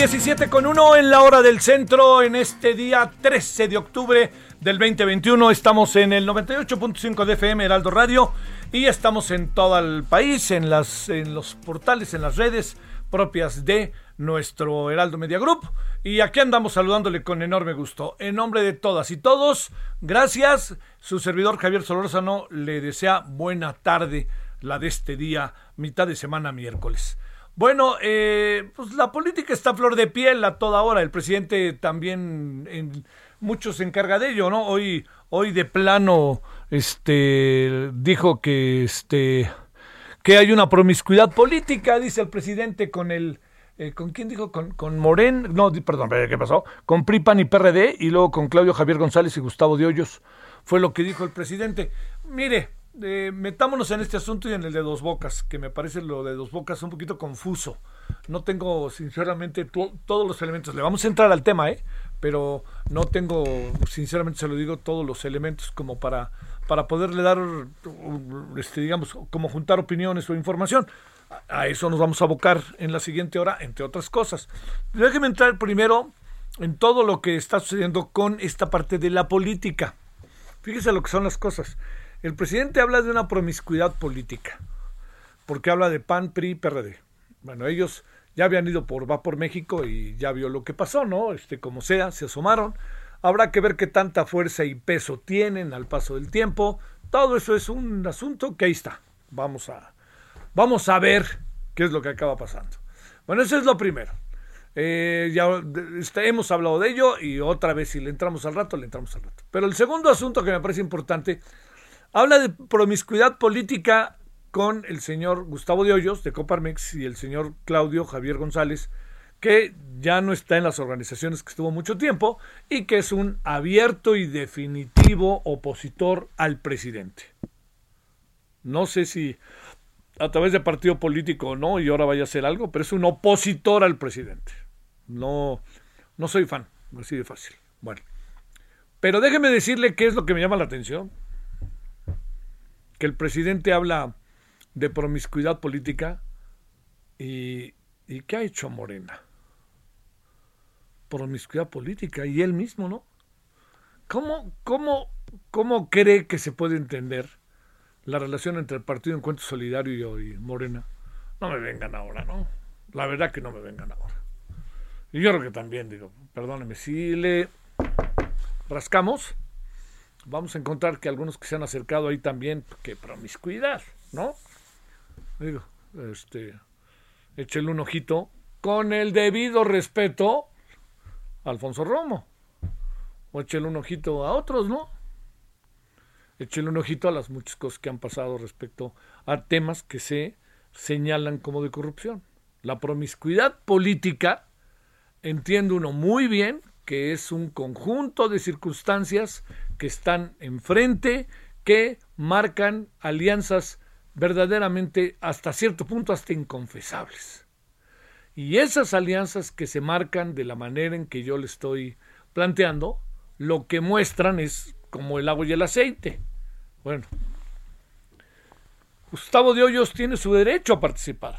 17 con 1 en la hora del centro en este día 13 de octubre del 2021. Estamos en el 98.5 de FM Heraldo Radio y estamos en todo el país, en, las, en los portales, en las redes propias de nuestro Heraldo Media Group. Y aquí andamos saludándole con enorme gusto. En nombre de todas y todos, gracias. Su servidor Javier Solórzano le desea buena tarde, la de este día, mitad de semana miércoles. Bueno, eh, pues la política está a flor de piel a toda hora. El presidente también, en, mucho se encarga de ello, ¿no? Hoy, hoy de plano, este, dijo que, este, que hay una promiscuidad política, dice el presidente con el, eh, ¿con quién dijo? Con, con Moren, no, perdón, ¿qué pasó? Con PRIPAN y PRD y luego con Claudio Javier González y Gustavo de Hoyos. Fue lo que dijo el presidente. Mire, eh, metámonos en este asunto y en el de Dos Bocas, que me parece lo de Dos Bocas un poquito confuso. No tengo, sinceramente, to- todos los elementos. Le vamos a entrar al tema, ¿eh? Pero no tengo, sinceramente se lo digo, todos los elementos como para, para poderle dar, este, digamos, como juntar opiniones o información. A- A eso nos vamos a abocar en la siguiente hora, entre otras cosas. Déjeme entrar primero en todo lo que está sucediendo con esta parte de la política. Fíjese lo que son las cosas. El presidente habla de una promiscuidad política, porque habla de PAN, PRI, PRD. Bueno, ellos ya habían ido por Va por México y ya vio lo que pasó, ¿no? Este, como sea, se asomaron. Habrá que ver qué tanta fuerza y peso tienen al paso del tiempo. Todo eso es un asunto que ahí está. Vamos a, vamos a ver qué es lo que acaba pasando. Bueno, eso es lo primero. Eh, ya este, hemos hablado de ello y otra vez si le entramos al rato, le entramos al rato. Pero el segundo asunto que me parece importante, habla de promiscuidad política con el señor Gustavo de Hoyos de Coparmex y el señor Claudio Javier González, que ya no está en las organizaciones que estuvo mucho tiempo y que es un abierto y definitivo opositor al presidente. No sé si a través de partido político o no, y ahora vaya a hacer algo, pero es un opositor al presidente. No, no soy fan, así de fácil. Bueno, pero déjeme decirle qué es lo que me llama la atención. Que el presidente habla de promiscuidad política y, y ¿qué ha hecho Morena? Promiscuidad política y él mismo, ¿no? ¿Cómo, cómo, cómo cree que se puede entender la relación entre el Partido Encuentro Solidario y Morena? No me vengan ahora, ¿no? La verdad que no me vengan ahora. Y yo creo que también, digo, perdóneme, si le rascamos, vamos a encontrar que algunos que se han acercado ahí también, que promiscuidad, ¿no? Digo, este, échele un ojito con el debido respeto a Alfonso Romo. O échele un ojito a otros, ¿no? échele un ojito a las muchas cosas que han pasado respecto a temas que se señalan como de corrupción. La promiscuidad política, entiende uno muy bien que es un conjunto de circunstancias que están enfrente, que marcan alianzas verdaderamente hasta cierto punto hasta inconfesables. Y esas alianzas que se marcan de la manera en que yo le estoy planteando, lo que muestran es como el agua y el aceite. Bueno, Gustavo de Hoyos tiene su derecho a participar.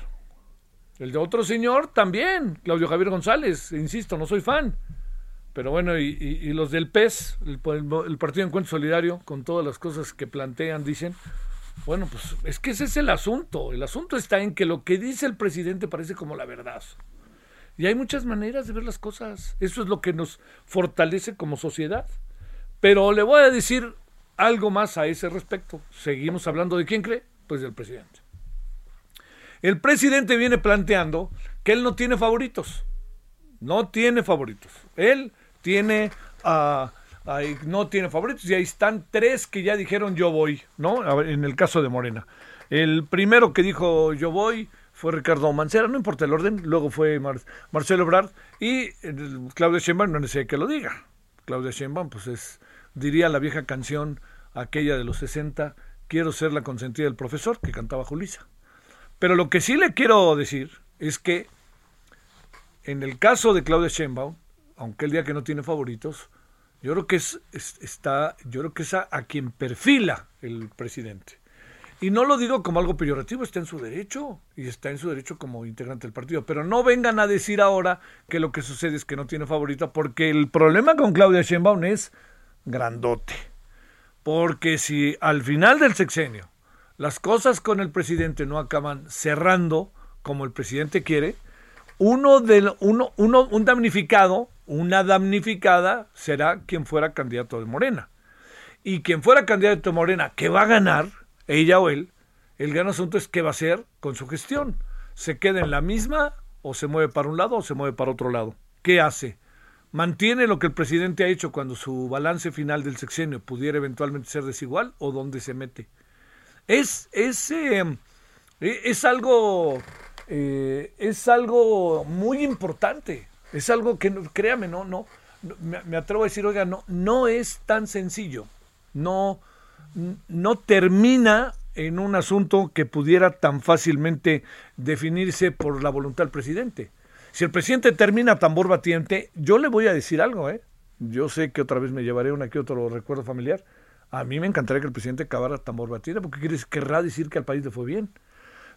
El de otro señor también, Claudio Javier González, insisto, no soy fan. Pero bueno, y, los del PES, el, el, Partido Encuentro Solidario, con todas las cosas que plantean, dicen, bueno, pues es que ese es el asunto. El asunto está en que lo que dice el presidente parece como la verdad. Y hay muchas maneras de ver las cosas. Eso es lo que nos fortalece como sociedad. Pero le voy a decir algo más a ese respecto. Seguimos hablando de quién cree, pues del presidente. El presidente viene planteando que él no tiene favoritos. No tiene favoritos. Él tiene a no tiene favoritos y ahí están tres que ya dijeron yo voy, ¿no? en el caso de Morena. El primero que dijo yo voy fue Ricardo Mancera, no importa el orden, luego fue Marcelo Ebrard y Claudia Sheinbaum, no necesita que lo diga. Claudia Sheinbaum, pues es, diría la vieja canción aquella de los 60, quiero ser la consentida del profesor, que cantaba Julisa. Pero lo que sí le quiero decir es que en el caso de Claudia Sheinbaum, aunque el día que no tiene favoritos, yo creo que es, está, yo creo que es a, quien perfila el presidente. Y no lo digo como algo peyorativo, está en su derecho y está en su derecho como integrante del partido. Pero no vengan a decir ahora que lo que sucede es que no tiene favorita, porque el problema con Claudia Sheinbaum es grandote. Porque si al final del sexenio las cosas con el presidente no acaban cerrando como el presidente quiere, uno del uno, uno un damnificado una damnificada será quien fuera candidato de Morena. Y quien fuera candidato de Morena, que va a ganar, ella o él, el gran asunto es qué va a hacer con su gestión. ¿Se queda en la misma o se mueve para un lado o se mueve para otro lado? ¿Qué hace? ¿Mantiene lo que el presidente ha hecho cuando su balance final del sexenio pudiera eventualmente ser desigual o dónde se mete? Es, es, eh, es algo eh, es algo muy importante. Es algo que, créame, no, no, me, atrevo a decir, oiga, no, no es tan sencillo. No, no termina en un asunto que pudiera tan fácilmente definirse por la voluntad del presidente. Si el presidente termina tambor batiente, yo le voy a decir algo, ¿eh? Yo sé que otra vez me llevaré una que otro recuerdo familiar. A mí me encantaría que el presidente acabara tambor batiente porque querrá decir que al país le fue bien.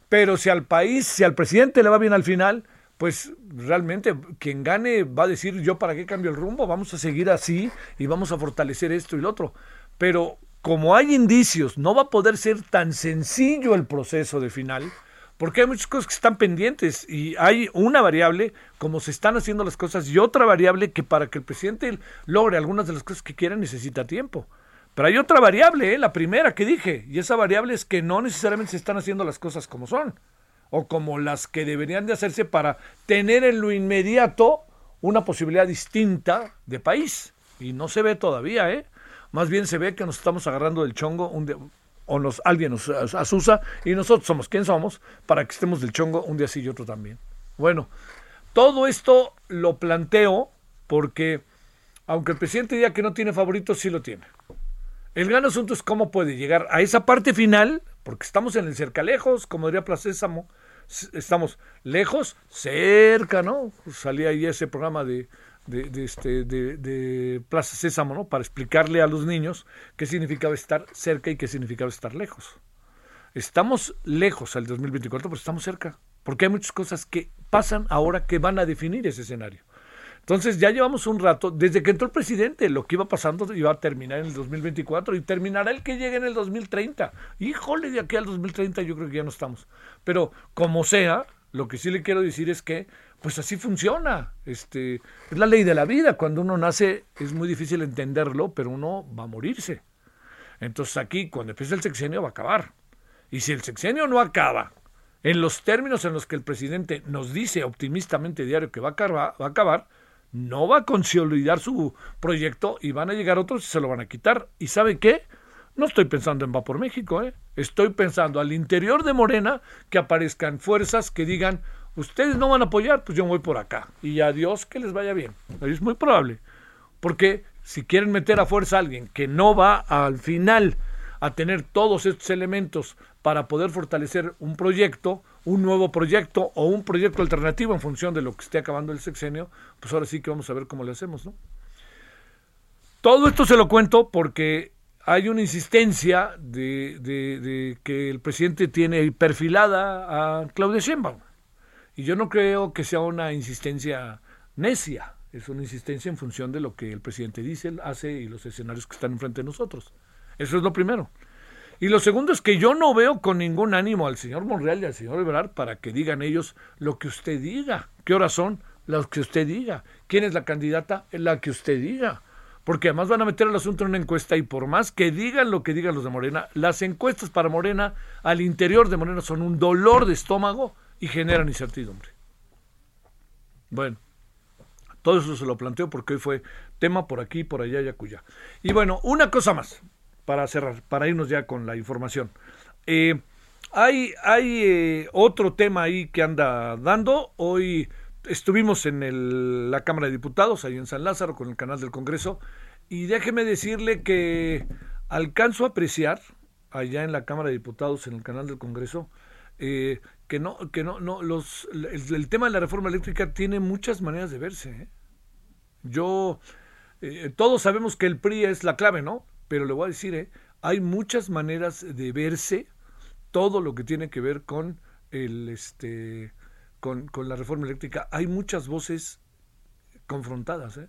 Pero si al país, si al presidente le va bien al final, pues realmente quien gane va a decir yo para qué cambio el rumbo, vamos a seguir así y vamos a fortalecer esto y lo otro. Pero como hay indicios, no va a poder ser tan sencillo el proceso de final, porque hay muchas cosas que están pendientes y hay una variable, como se están haciendo las cosas, y otra variable que para que el presidente logre algunas de las cosas que quiera necesita tiempo. Pero hay otra variable, ¿eh? la primera que dije, y esa variable es que no necesariamente se están haciendo las cosas como son o como las que deberían de hacerse para tener en lo inmediato una posibilidad distinta de país. Y no se ve todavía, ¿eh? Más bien se ve que nos estamos agarrando del chongo un o nos, alguien nos asusa y nosotros somos quien somos para que estemos del chongo un día sí y otro también. Bueno, todo esto lo planteo porque aunque el presidente diga que no tiene favoritos, sí lo tiene. El gran asunto es cómo puede llegar a esa parte final, porque estamos en el cerca lejos, como diría Placésamo, estamos lejos, cerca, ¿no? Salía ahí ese programa de, de, este, de, Plaza Sésamo, ¿no? Para explicarle a los niños qué significaba estar cerca y qué significaba estar lejos. Estamos lejos al 2024, pero estamos cerca, porque hay muchas cosas que pasan ahora que van a definir ese escenario. Entonces ya llevamos un rato, desde que entró el presidente, lo que iba pasando iba a terminar en el 2024 y terminará el que llegue en el 2030. Híjole, de aquí al 2030 yo creo que ya no estamos. Pero como sea, lo que sí le quiero decir es que pues así funciona. Este, es la ley de la vida. Cuando uno nace es muy difícil entenderlo, pero uno va a morirse. Entonces aquí, cuando empiece el sexenio, va a acabar. Y si el sexenio no acaba en los términos en los que el presidente nos dice optimistamente diario que va a acabar, va a acabar no va a consolidar su proyecto y van a llegar otros y se lo van a quitar. ¿Y sabe qué? No estoy pensando en Va por México, ¿eh? estoy pensando al interior de Morena que aparezcan fuerzas que digan, ustedes no van a apoyar, pues yo voy por acá. Y adiós, que les vaya bien. Es muy probable. Porque si quieren meter a fuerza a alguien que no va al final a tener todos estos elementos para poder fortalecer un proyecto, un nuevo proyecto o un proyecto alternativo en función de lo que esté acabando el sexenio, pues ahora sí que vamos a ver cómo le hacemos, ¿no? Todo esto se lo cuento porque hay una insistencia de, que el presidente tiene perfilada a Claudia Sheinbaum. Y yo no creo que sea una insistencia necia, es una insistencia en función de lo que el presidente dice, hace y los escenarios que están enfrente de nosotros. Eso es lo primero. Y lo segundo es que yo no veo con ningún ánimo al señor Monreal y al señor Ebrard para que digan ellos lo que usted diga. ¿Qué horas son? Las que usted diga. ¿Quién es la candidata? La que usted diga. Porque además van a meter el asunto en una encuesta y por más que digan lo que digan los de Morena, las encuestas para Morena al interior de Morena son un dolor de estómago y generan incertidumbre. Bueno, todo eso se lo planteo porque hoy fue tema por aquí, por allá y acuya. Y bueno, una cosa más para cerrar, para irnos ya con la información. Eh, hay hay eh, otro tema ahí que anda dando. Hoy estuvimos en la Cámara de Diputados, ahí en San Lázaro, con el canal del Congreso, y déjeme decirle que alcanzo a apreciar allá en la Cámara de Diputados, en el canal del Congreso, eh, que no, que no, no, los, el, tema de la reforma eléctrica tiene muchas maneras de verse. Yo, todos sabemos que el PRI es la clave, ¿no? Pero le voy a decir, ¿eh? hay muchas maneras de verse todo lo que tiene que ver con el este con, la reforma eléctrica. Hay muchas voces confrontadas, ¿eh?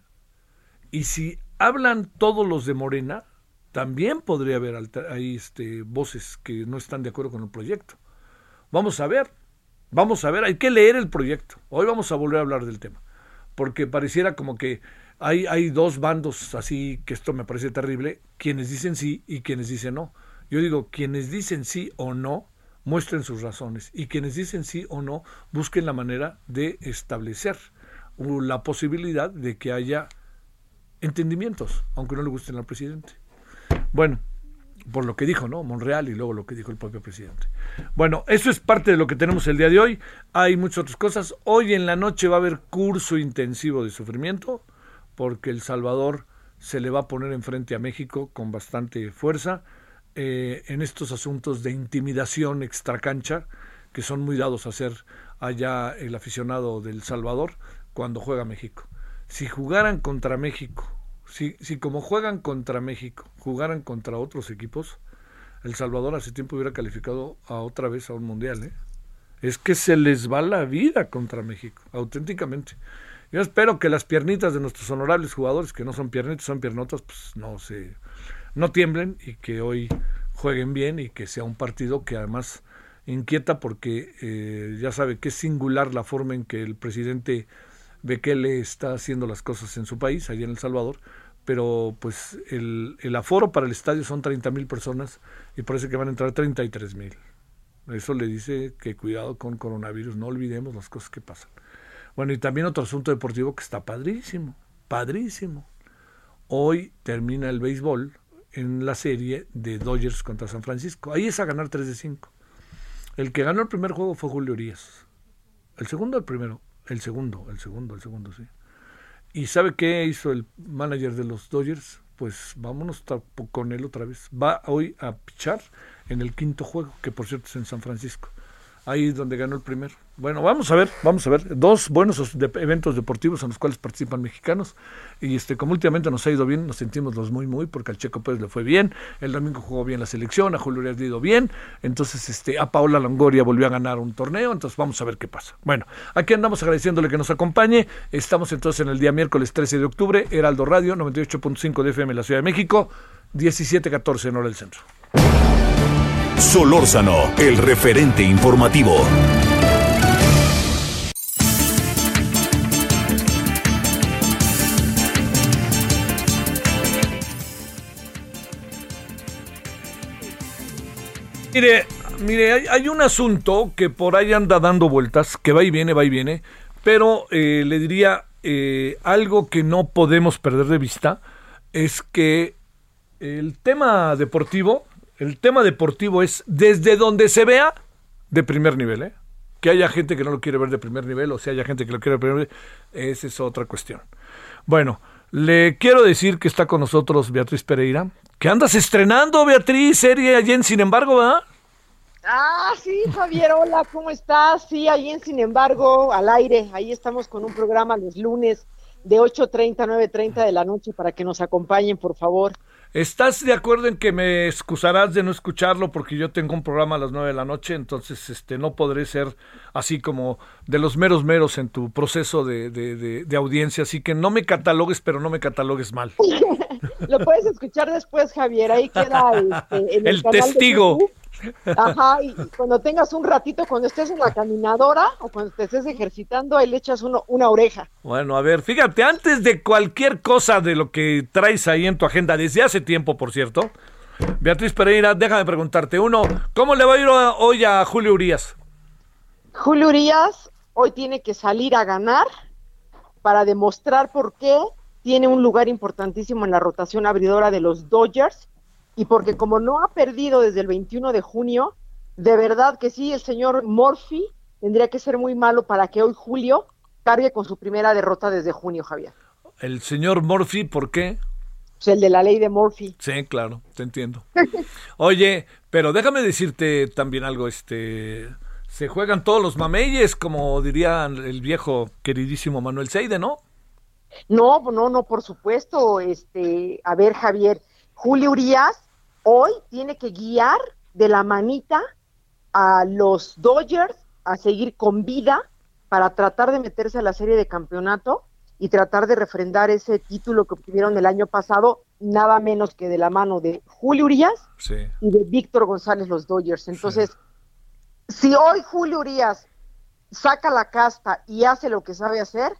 Y si hablan todos los de Morena, también podría haber ahí este, voces que no están de acuerdo con el proyecto. Vamos a ver, vamos a ver, hay que leer el proyecto. Hoy vamos a volver a hablar del tema, porque pareciera como que hay, dos bandos así, que esto me parece terrible, quienes dicen sí y quienes dicen no. Yo digo, quienes dicen sí o no, muestren sus razones. Y quienes dicen sí o no, busquen la manera de establecer la posibilidad de que haya entendimientos, aunque no le gusten al presidente. Bueno, por lo que dijo, ¿no? Monreal y luego lo que dijo el propio presidente. Bueno, eso es parte de lo que tenemos el día de hoy. Hay muchas otras cosas. Hoy en la noche va a haber curso intensivo de sufrimiento porque El Salvador se le va a poner enfrente a México con bastante fuerza eh, en estos asuntos de intimidación extracancha que son muy dados a hacer allá el aficionado del Salvador cuando juega México. Si jugaran contra México, si, si como juegan contra México, jugaran contra otros equipos, El Salvador hace tiempo hubiera calificado a otra vez a un mundial. ¿eh? Es que se les va la vida contra México, auténticamente. Yo espero que las piernitas de nuestros honorables jugadores, que no son piernitas, son piernotas, pues no se no tiemblen y que hoy jueguen bien y que sea un partido que además inquieta porque eh, ya sabe que es singular la forma en que el presidente Bekele está haciendo las cosas en su país, allá en El Salvador, pero pues el, el aforo para el estadio son 30 mil personas y parece que van a entrar 33 mil. Eso le dice que cuidado con coronavirus, no olvidemos las cosas que pasan. Bueno, y también otro asunto deportivo que está padrísimo, padrísimo. Hoy termina el béisbol en la serie de Dodgers contra San Francisco. Ahí es a ganar 3 de 5. El que ganó el primer juego fue Julio Urias. El segundo, el primero. El segundo, el segundo, el segundo, sí. ¿Y sabe qué hizo el manager de los Dodgers? Pues vámonos con él otra vez. Va hoy a pichar en el quinto juego, que por cierto es en San Francisco ahí es donde ganó el primero. Bueno, vamos a ver, vamos a ver. Dos buenos eventos deportivos en los cuales participan mexicanos. Y este, como últimamente nos ha ido bien, nos sentimos los muy, muy, porque al Checo Pérez le fue bien. El domingo jugó bien la selección, a Julio le ha ido bien. Entonces, este, a Paola Longoria volvió a ganar un torneo. Entonces, vamos a ver qué pasa. Bueno, aquí andamos agradeciéndole que nos acompañe. Estamos entonces en el día miércoles 13 de octubre, Heraldo Radio, 98.5 de FM en la Ciudad de México, 17.14 en hora del centro. Solórzano, el referente informativo. Mire, mire, hay, un asunto que por ahí anda dando vueltas, que va y viene, va y viene, pero eh, le diría eh, algo que no podemos perder de vista, es que el tema deportivo, el tema deportivo es desde donde se vea de primer nivel, ¿eh? Que haya gente que no lo quiere ver de primer nivel o si haya gente que lo quiere ver de primer nivel, esa es otra cuestión. Bueno, le quiero decir que está con nosotros Beatriz Pereira, que andas estrenando, Beatriz, serie allí en Sin embargo, ¿verdad? Ah, sí, Javier, hola, ¿cómo estás? Sí, allí en Sin embargo, al aire, ahí estamos con un programa los lunes de 8.30 a 9.30 de la noche para que nos acompañen, por favor. ¿Estás de acuerdo en que me excusarás de no escucharlo porque yo tengo un programa a las 9 de la noche, entonces este no podré ser así como de los meros meros en tu proceso de, de, audiencia, así que no me catalogues, pero no me catalogues mal. Lo puedes escuchar después, Javier, ahí queda este, el, testigo. Ajá, y cuando tengas un ratito, cuando estés en la caminadora o cuando te estés ejercitando, ahí le echas uno, una oreja. Bueno, a ver, fíjate, antes de cualquier cosa de lo que traes ahí en tu agenda, desde hace tiempo, por cierto, Beatriz Pereira, déjame preguntarte, uno, ¿cómo le va a ir hoy a Julio Urias? Julio Urias hoy tiene que salir a ganar para demostrar por qué tiene un lugar importantísimo en la rotación abridora de los Dodgers y porque como no ha perdido desde el 21 de junio, de verdad que sí, el señor Murphy tendría que ser muy malo para que hoy Julio cargue con su primera derrota desde junio, Javier. El señor Murphy, ¿por qué? Pues el de la ley de Murphy. Sí, claro, te entiendo. Oye, pero déjame decirte también algo, este, se juegan todos los mameyes, como diría el viejo queridísimo Manuel Seide, ¿no? No, no, no, por supuesto, este, a ver, Javier, Julio Urias hoy tiene que guiar de la manita a los Dodgers a seguir con vida para tratar de meterse a la serie de campeonato y tratar de refrendar ese título que obtuvieron el año pasado, nada menos que de la mano de Julio Urias y de Víctor González los Dodgers. Entonces, si hoy Julio Urias saca la casta y hace lo que sabe hacer,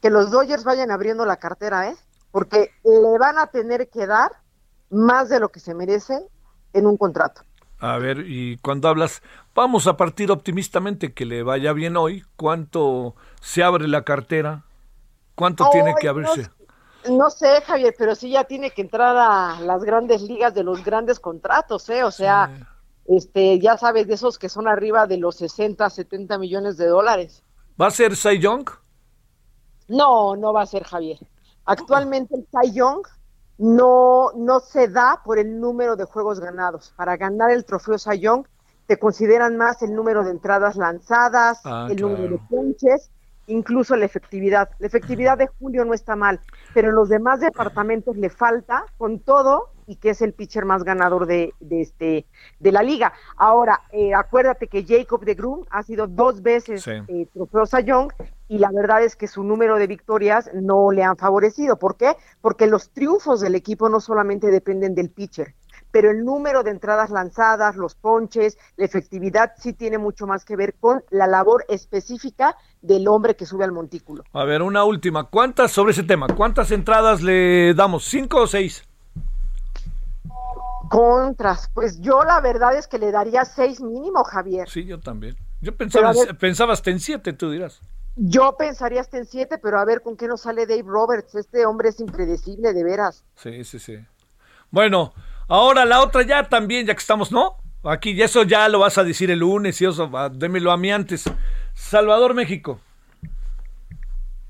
que los Dodgers vayan abriendo la cartera, ¿eh? Porque le van a tener que dar más de lo que se merece en un contrato. A ver, y cuando hablas, vamos a partir optimistamente que le vaya bien hoy, ¿cuánto se abre la cartera? ¿Cuánto tiene que abrirse? No, sé, Javier, pero sí ya tiene que entrar a las grandes ligas de los grandes contratos, ¿eh? O sea, este, ya sabes, de esos que son arriba de los 60, 70 millones de dólares. ¿Va a ser Cy Young? No, no va a ser Javier. Actualmente el Cy Young no, no se da por el número de juegos ganados. Para ganar el trofeo Sayón te consideran más el número de entradas lanzadas, ah, el número de punches, incluso la efectividad. La efectividad de Julio no está mal, pero en los demás departamentos le falta con todo y que es el pitcher más ganador de, este de la liga. Ahora, eh, acuérdate que Jacob de Grum ha sido dos veces eh, trofeo Sayón y la verdad es que su número de victorias no le han favorecido. ¿Por qué? Porque los triunfos del equipo no solamente dependen del pitcher, pero el número de entradas lanzadas, los ponches, la efectividad sí tiene mucho más que ver con la labor específica del hombre que sube al montículo. A ver, una última. ¿Cuántas sobre ese tema? ¿Cuántas entradas le damos? ¿Cinco o seis? Contras. Pues yo la verdad es que le daría seis mínimo, Javier. Sí, yo también. Yo pensaba, pensaba hasta en siete, tú dirás. Yo pensaría hasta en siete, pero a ver con qué nos sale Dave Roberts. Este hombre es impredecible, de veras. Sí, sí, sí. Bueno, ahora la otra ya también, ya que estamos, ¿no? Aquí, y eso ya lo vas a decir el lunes y eso, démelo a mí antes. Salvador, México.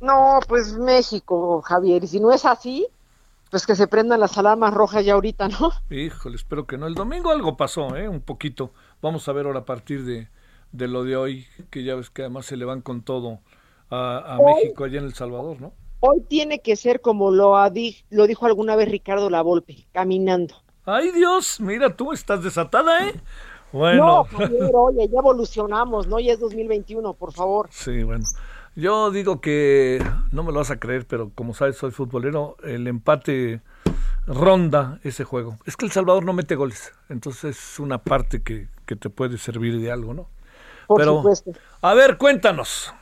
No, pues México, Javier. Y si no es así, pues que se prendan las alarmas rojas ya ahorita, ¿no? Híjole, espero que no. El domingo algo pasó, ¿eh? Un poquito. Vamos a ver ahora a partir de, de lo de hoy, que ya ves que además se le van con todo a, México allá en El Salvador, ¿no? Hoy tiene que ser como lo, lo dijo alguna vez Ricardo Lavolpe, caminando. Ay Dios, mira tú, estás desatada, ¿eh? Bueno. No, oye, ya evolucionamos, ¿no? Ya es 2021, por favor. Sí, bueno. Yo digo que, no me lo vas a creer, pero como sabes, soy futbolero, el empate ronda ese juego. Es que El Salvador no mete goles, entonces es una parte que, que te puede servir de algo, ¿no? Pero, A ver, cuéntanos.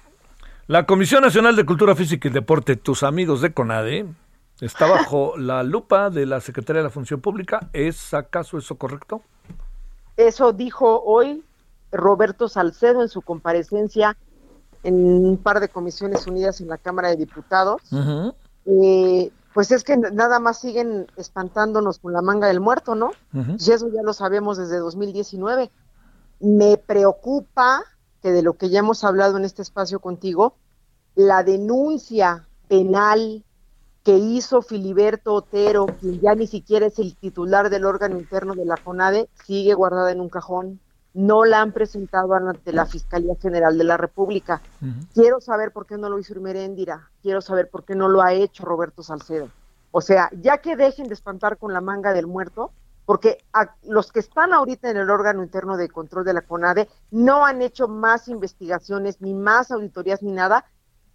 La Comisión Nacional de Cultura Física y Deporte, tus amigos de CONADE, está bajo la lupa de la Secretaría de la Función Pública. ¿Es acaso eso correcto? Eso dijo hoy Roberto Salcedo en su comparecencia en un par de comisiones unidas en la Cámara de Diputados. Eh, pues es que nada más siguen espantándonos con la manga del muerto, ¿no? Y eso ya lo sabemos desde 2019. Me preocupa que de lo que ya hemos hablado en este espacio contigo, la denuncia penal que hizo Filiberto Otero, quien ya ni siquiera es el titular del órgano interno de la CONADE, sigue guardada en un cajón. No la han presentado ante la Fiscalía General de la República. Quiero saber por qué no lo hizo Irmeréndira. Quiero saber por qué no lo ha hecho Roberto Salcedo. O sea, ya que dejen de espantar con la manga del muerto, porque los que están ahorita en el órgano interno de control de la CONADE no han hecho más investigaciones, ni más auditorías, ni nada,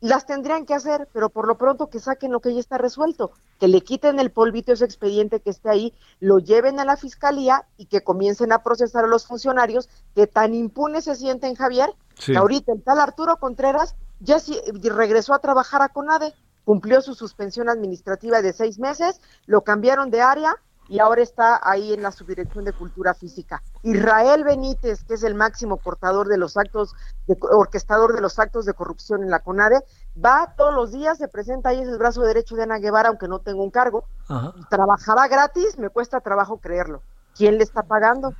las tendrían que hacer, pero por lo pronto que saquen lo que ya está resuelto, que le quiten el polvito ese expediente que esté ahí, lo lleven a la fiscalía y que comiencen a procesar a los funcionarios que tan impunes se sienten, Javier, que ahorita el tal Arturo Contreras ya regresó a trabajar a CONADE, cumplió su suspensión administrativa de seis meses, lo cambiaron de área, y ahora está ahí en la subdirección de cultura física. Israel Benítez, que es el máximo portador de los actos, de, orquestador de los actos de corrupción en la CONADE, va todos los días, se presenta ahí, es el brazo derecho de Ana Guevara, aunque no tengo un cargo. Trabajará gratis, me cuesta trabajo creerlo. ¿Quién le está pagando?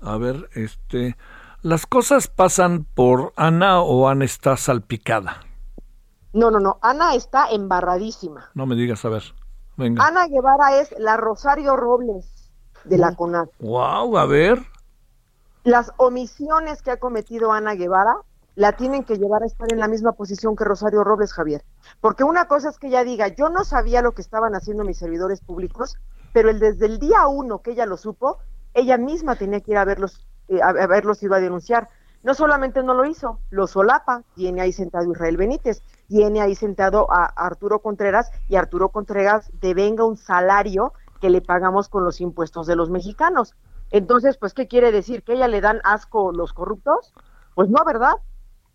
A ver, este, las cosas pasan por Ana o Ana está salpicada. No, no, no, Ana está embarradísima. No me digas, a ver. Ana Guevara es la Rosario Robles de la CONAD. Wow, a ver. Las omisiones que ha cometido Ana Guevara la tienen que llevar a estar en la misma posición que Rosario Robles, Javier. Porque una cosa es que ella diga, yo no sabía lo que estaban haciendo mis servidores públicos, pero el, desde el día uno que ella lo supo, ella misma tenía que ir a verlos, eh, a verlos y iba a denunciar. No solamente no lo hizo, lo solapa, tiene ahí sentado Israel Benítez, tiene ahí sentado a Arturo Contreras y Arturo Contreras devenga un salario que le pagamos con los impuestos de los mexicanos. Entonces, pues, ¿qué quiere decir? ¿Que ella le dan asco los corruptos? Pues no, ¿verdad?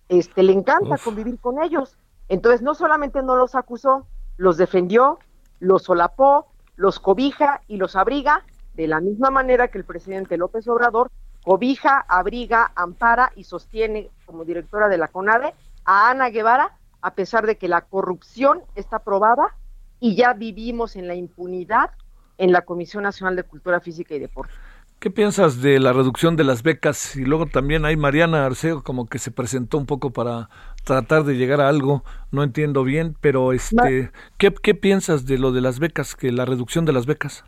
Este, le encanta convivir con ellos. Entonces, no solamente no los acusó, los defendió, los solapó, los cobija y los abriga, de la misma manera que el presidente López Obrador cobija, abriga, ampara y sostiene como directora de la CONADE a Ana Guevara, a pesar de que la corrupción está probada y ya vivimos en la impunidad en la Comisión Nacional de Cultura Física y Deporte. ¿Qué piensas de la reducción de las becas? Y luego también hay Mariana Arceo como que se presentó un poco para tratar de llegar a algo, no entiendo bien, pero este, ¿qué, ¿qué piensas de lo de las becas, que la reducción de las becas?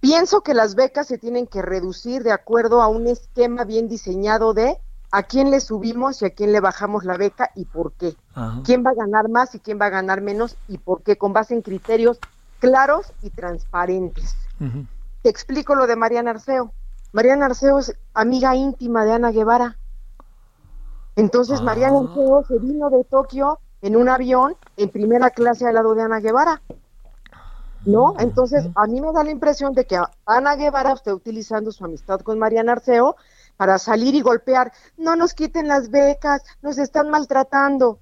Pienso que las becas se tienen que reducir de acuerdo a un esquema bien diseñado de a quién le subimos y a quién le bajamos la beca y por qué. ¿Quién va a ganar más y quién va a ganar menos y por qué? Con base en criterios claros y transparentes. Te explico lo de Mariana Arceo. Mariana Arceo es amiga íntima de Ana Guevara. Entonces Mariana ah. Arceo se vino de Tokio en un avión en primera clase al lado de Ana Guevara. ¿No? Entonces, a mí me da la impresión de que Ana Guevara está utilizando su amistad con Mariana Arceo para salir y golpear, no nos quiten las becas, nos están maltratando.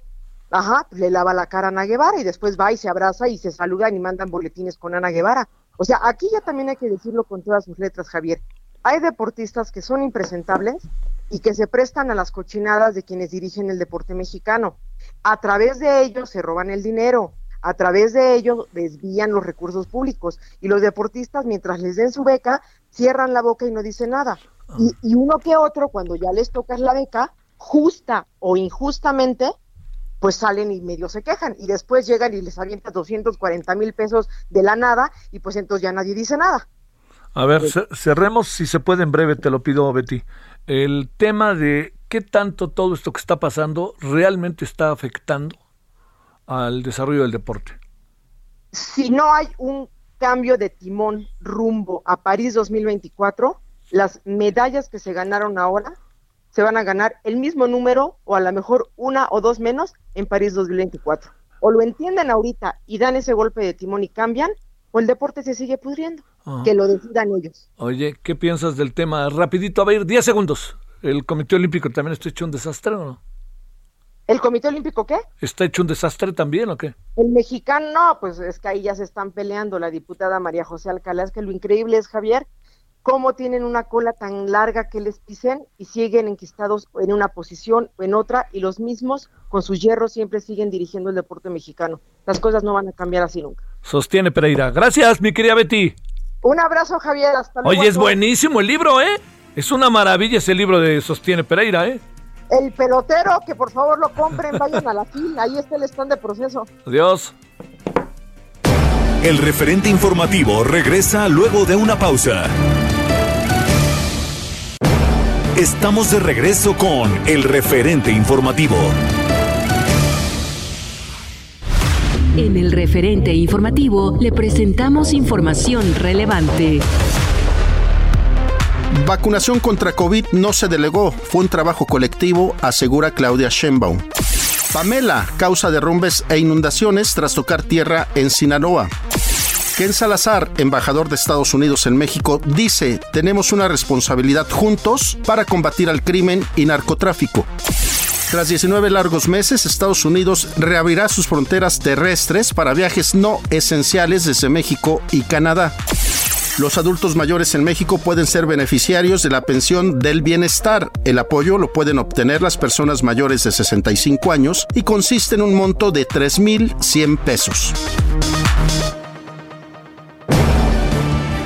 Ajá, le lava la cara a Ana Guevara y después va y se abraza y se saludan y mandan boletines con Ana Guevara. O sea, aquí ya también hay que decirlo con todas sus letras, Javier. Hay deportistas que son impresentables y que se prestan a las cochinadas de quienes dirigen el deporte mexicano. A través de ellos se roban el dinero, a través de ello desvían los recursos públicos y los deportistas mientras les den su beca cierran la boca y no dicen nada. Ah. Y, uno que otro, cuando ya les tocas la beca, justa o injustamente, pues salen y medio se quejan y después llegan y les avientan 240 mil pesos de la nada y pues entonces ya nadie dice nada. A ver, cerremos si se puede en breve, te lo pido Betty. El tema de qué tanto todo esto que está pasando realmente está afectando al desarrollo del deporte? Si no hay un cambio de timón rumbo a París 2024, las medallas que se ganaron ahora se van a ganar el mismo número o a lo mejor una o dos menos en París 2024. O lo entienden ahorita y dan ese golpe de timón y cambian, o el deporte se sigue pudriendo. Que lo decidan ellos. Oye, ¿qué piensas del tema? Rapidito, a ver, 10 segundos. ¿El Comité Olímpico también está hecho un desastre o no? ¿El Comité Olímpico qué? ¿Está hecho un desastre también o qué? El mexicano, no, pues es que ahí ya se están peleando la diputada María José Alcalá. Es que lo increíble es, Javier, cómo tienen una cola tan larga que les pisen y siguen enquistados en una posición o en otra y los mismos con sus hierros siempre siguen dirigiendo el deporte mexicano. Las cosas no van a cambiar así nunca. Sostiene Pereira. Gracias, mi querida Betty. Un abrazo, Javier. Hasta luego. Oye, es buenísimo el libro, ¿eh? Es una maravilla ese libro de Sostiene Pereira, ¿eh? El pelotero, que por favor lo compren, vayan a la fila. Ahí está el stand de proceso. Adiós. El referente informativo regresa luego de una pausa. Estamos de regreso con el referente informativo. En el referente informativo le presentamos información relevante. Vacunación contra COVID no se delegó, fue un trabajo colectivo, asegura Claudia Sheinbaum. Pamela, causa derrumbes e inundaciones tras tocar tierra en Sinaloa. Ken Salazar, embajador de Estados Unidos en México, dice, tenemos una responsabilidad juntos para combatir al crimen y narcotráfico. Tras 19 largos meses, Estados Unidos reabrirá sus fronteras terrestres para viajes no esenciales desde México y Canadá. Los adultos mayores en México pueden ser beneficiarios de la pensión del bienestar. El apoyo lo pueden obtener las personas mayores de 65 años y consiste en un monto de 3.100 pesos.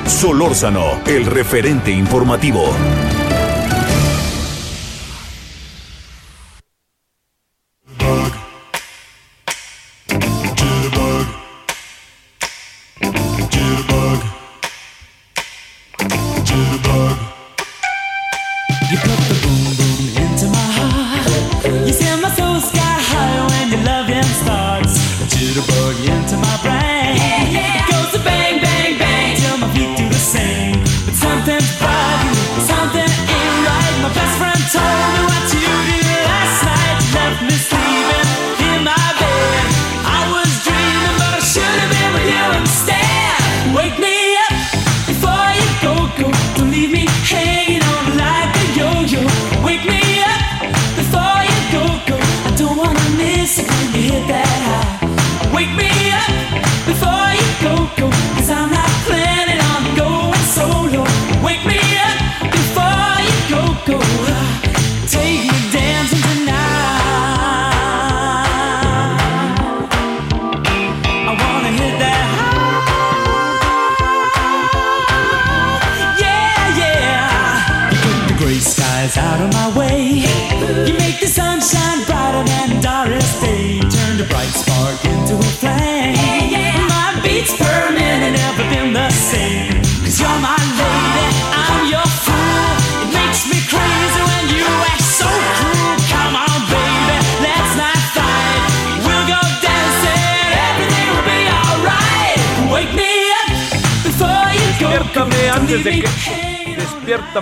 Solórzano, el referente informativo.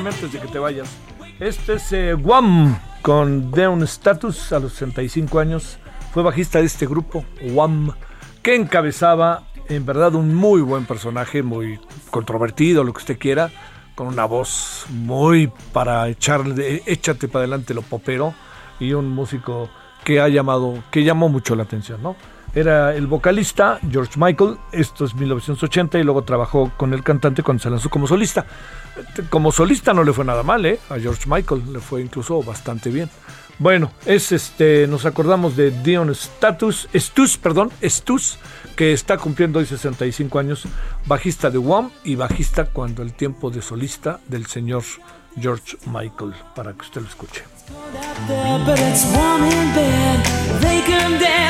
Antes de que te vayas. Este es eh, Guam con Deon Status a los 65 años. Fue bajista de este grupo, Guam, que encabezaba en verdad un muy buen personaje, muy controvertido, lo que usted quiera, con una voz muy para echarle, échate para adelante lo popero y un músico que ha llamado, que llamó mucho la atención, ¿no? Era el vocalista George Michael, esto es 1980 y luego trabajó con el cantante cuando se lanzó como solista. Como solista no le fue nada mal, ¿eh? A George Michael le fue incluso bastante bien. Bueno, es este, nos acordamos de Dion Status, Stus, perdón, Stus, que está cumpliendo hoy 65 años, bajista de Wham y bajista cuando el tiempo de solista del señor George Michael, para que usted lo escuche.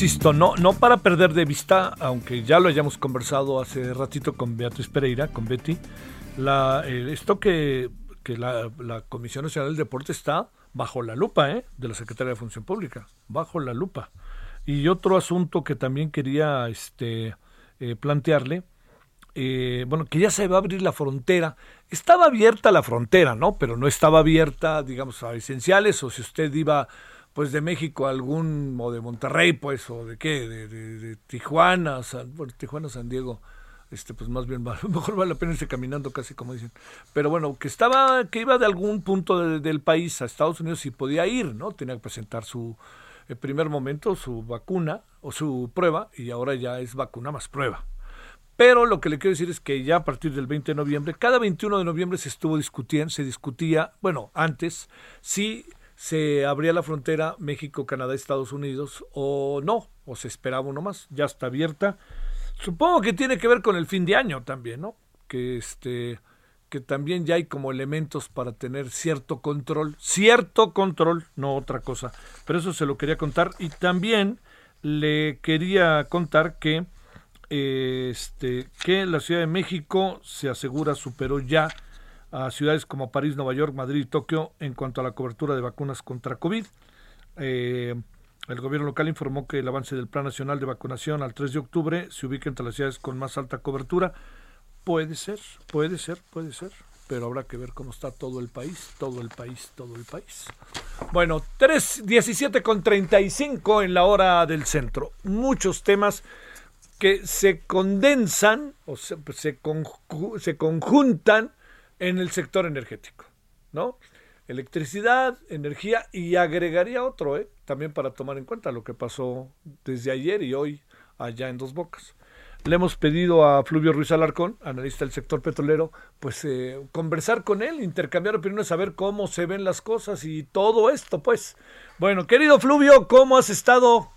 Insisto, no, no para perder de vista, aunque ya lo hayamos conversado hace ratito con Beatriz Pereira, con Betty, la, esto que, la, Comisión Nacional del Deporte está bajo la lupa ¿eh? de la Secretaría de Función Pública, bajo la lupa. Y otro asunto que también quería este, eh, plantearle, eh, bueno, que ya se va a abrir la frontera. Estaba abierta la frontera, ¿no? Pero no estaba abierta, digamos, a esenciales, o si usted iba pues de México algún, o de Monterrey, pues, o de qué, de, Tijuana, San, Tijuana, San Diego, este pues más bien mejor vale la pena irse caminando casi como dicen. Pero bueno que estaba que iba de algún punto del país a Estados Unidos y podía ir no tenía que presentar su el primer momento su vacuna o su prueba y ahora ya es vacuna más prueba. Pero lo que le quiero decir es que ya a partir del 20 de noviembre, cada 21 de noviembre se estuvo discutiendo, se discutía, bueno, antes, si se abría la frontera México, Canadá, Estados Unidos o no, o se esperaba uno más, ya está abierta. Supongo que tiene que ver con el fin de año también, ¿no? Que este que también ya hay como elementos para tener cierto control, cierto control, no otra cosa. Pero eso se lo quería contar y también le quería contar que este, que la Ciudad de México se asegura superó ya a ciudades como París, Nueva York, Madrid y Tokio en cuanto a la cobertura de vacunas contra COVID. Eh, el gobierno local informó que el avance del Plan Nacional de Vacunación al 3 de octubre se ubica entre las ciudades con más alta cobertura. Puede ser, puede ser, puede ser, pero habrá que ver cómo está todo el país, todo el país, todo el país. Bueno, 3.17 con 35 en la hora del centro. Muchos temas que se condensan o se, se, se conjuntan en el sector energético, ¿no? Electricidad, energía y agregaría otro, ¿eh? También para tomar en cuenta lo que pasó desde ayer y hoy allá en Dos Bocas. Le hemos pedido a Fluvio Ruiz Alarcón, analista del sector petrolero, pues eh, conversar con él, intercambiar opiniones, saber cómo se ven las cosas y todo esto, pues. Bueno, querido Fluvio, ¿cómo has estado?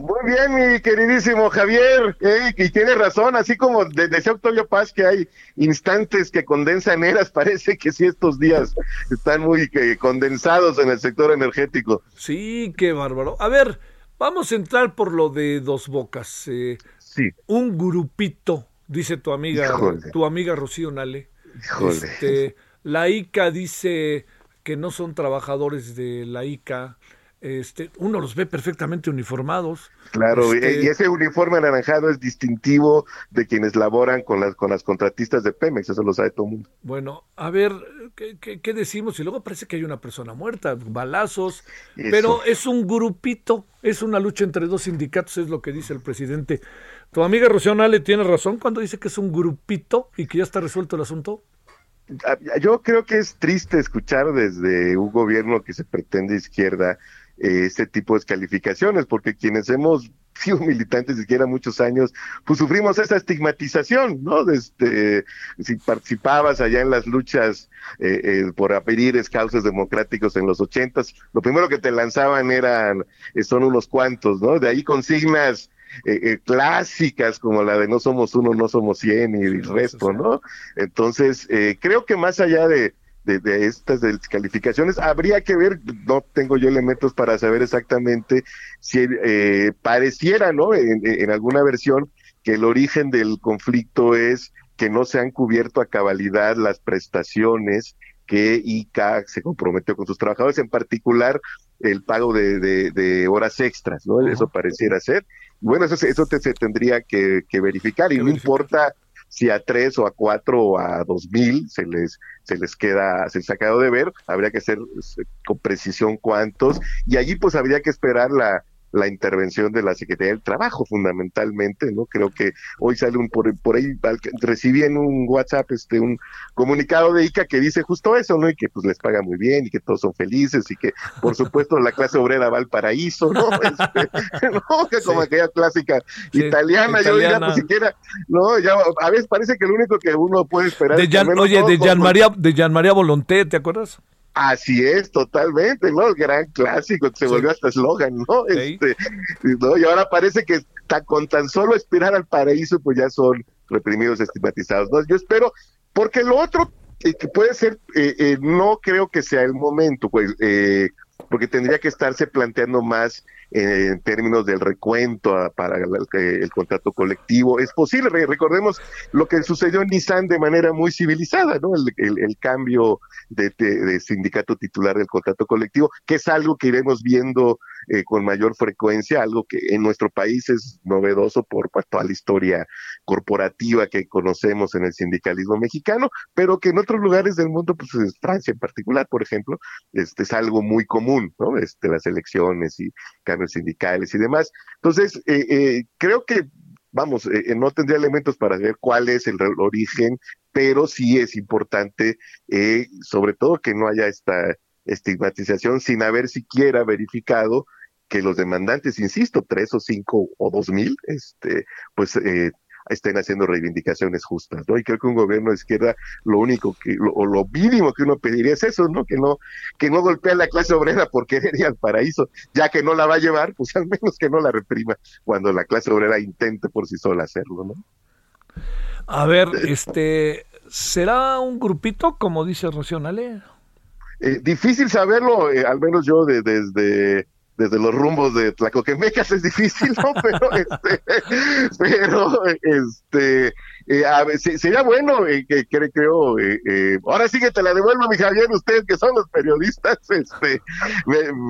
Muy bien, mi queridísimo Javier, y tiene razón, así como decía Octavio Paz que hay instantes que condensan eras, parece que sí estos días están muy condensados en el sector energético. Sí, qué bárbaro. A ver, vamos a entrar por lo de Dos Bocas. Eh, sí. Un grupito, dice tu amiga, tu amiga Rocío Nale. Este, la ICA dice que no son trabajadores de la ICA este, uno los ve perfectamente uniformados. Claro, y este ese uniforme anaranjado es distintivo de quienes laboran con las, con las contratistas de Pemex, eso lo sabe todo el mundo. Bueno, a ver, ¿qué, decimos? Y luego parece que hay una persona muerta, balazos, pero es un grupito, es una lucha entre dos sindicatos, es lo que dice el presidente. ¿Tu amiga Rocío Nale tiene razón cuando dice que es un grupito y que ya está resuelto el asunto? Ah, yo creo que es triste escuchar desde un gobierno que se pretende izquierda este tipo de calificaciones, porque quienes hemos sido militantes siquiera muchos años, pues sufrimos esa estigmatización, ¿no? Desde, si participabas allá en las luchas eh, eh, por abrir causas democráticos en los ochentas, lo primero que te lanzaban eran, eh, son unos cuantos, ¿no? De ahí consignas eh, clásicas como la de no somos uno, no somos cien y el resto, ¿no? Entonces, creo que más allá de, de, estas descalificaciones. Habría que ver, no tengo yo elementos para saber exactamente si eh, pareciera, ¿no? En, alguna versión que el origen del conflicto es que no se han cubierto a cabalidad las prestaciones que ICA se comprometió con sus trabajadores, en particular el pago de, horas extras, ¿no? Eso pareciera ser. Bueno, eso, eso se tendría que, verificar y no importa si a tres o a cuatro o a dos mil se les, se les queda, se les ha quedado de ver, habría que hacer este, con precisión cuántos, y allí pues habría que esperar la, la intervención de la Secretaría del Trabajo fundamentalmente, ¿no? Creo que hoy sale un por, por ahí recibí en un WhatsApp este un comunicado de ICA que dice justo eso, ¿no? Y que pues les paga muy bien y que todos son felices y que por supuesto la clase obrera va al paraíso, ¿no? Este, ¿no? Que como aquella clásica italiana, yo diría pues siquiera, no, ya a veces parece que lo único que uno puede esperar de oye, de Jean María de Jean María Volonté, ¿te acuerdas? Así es, totalmente, ¿no? El gran clásico, se volvió hasta eslogan, ¿no? Este, ¿no? Y ahora parece que con tan solo aspirar al paraíso, pues ya son reprimidos, estigmatizados, ¿no? Yo espero, porque lo otro eh, que puede ser, eh, eh, no creo que sea el momento, pues, porque tendría que estarse planteando más en términos del recuento para el, contrato colectivo. Es posible, recordemos lo que sucedió en Nissan de manera muy civilizada, ¿no? El, cambio de, sindicato titular del contrato colectivo, que es algo que iremos viendo eh, con mayor frecuencia, algo que en nuestro país es novedoso por, toda la historia corporativa que conocemos en el sindicalismo mexicano, pero que en otros lugares del mundo, pues en Francia en particular, por ejemplo, este es algo muy común, ¿no? Este, las elecciones y cambios sindicales y demás. Entonces, eh, eh, creo que vamos, eh, no tendría elementos para ver cuál es el, origen, pero sí es importante, eh, sobre todo que no haya esta estigmatización sin haber siquiera verificado que los demandantes, insisto, tres o cinco o dos mil, este, pues eh, estén haciendo reivindicaciones justas, ¿no? Y creo que un gobierno de izquierda lo único que, o lo mínimo que uno pediría es eso, ¿no? Que no, que no golpee a la clase obrera por querer ir al paraíso, ya que no la va a llevar, pues al menos que no la reprima cuando la clase obrera intente por sí sola hacerlo, ¿no? A ver, este, ¿será un grupito, como dice Rocío Nale? Eh, difícil saberlo, eh, al menos yo de, desde desde los rumbos de Tlacoquemecas es difícil, ¿no? Pero, este, pero, este, eh, sería bueno eh, que, creo, eh, ahora sí que te la devuelvo, mi Javier, ustedes que son los periodistas, este,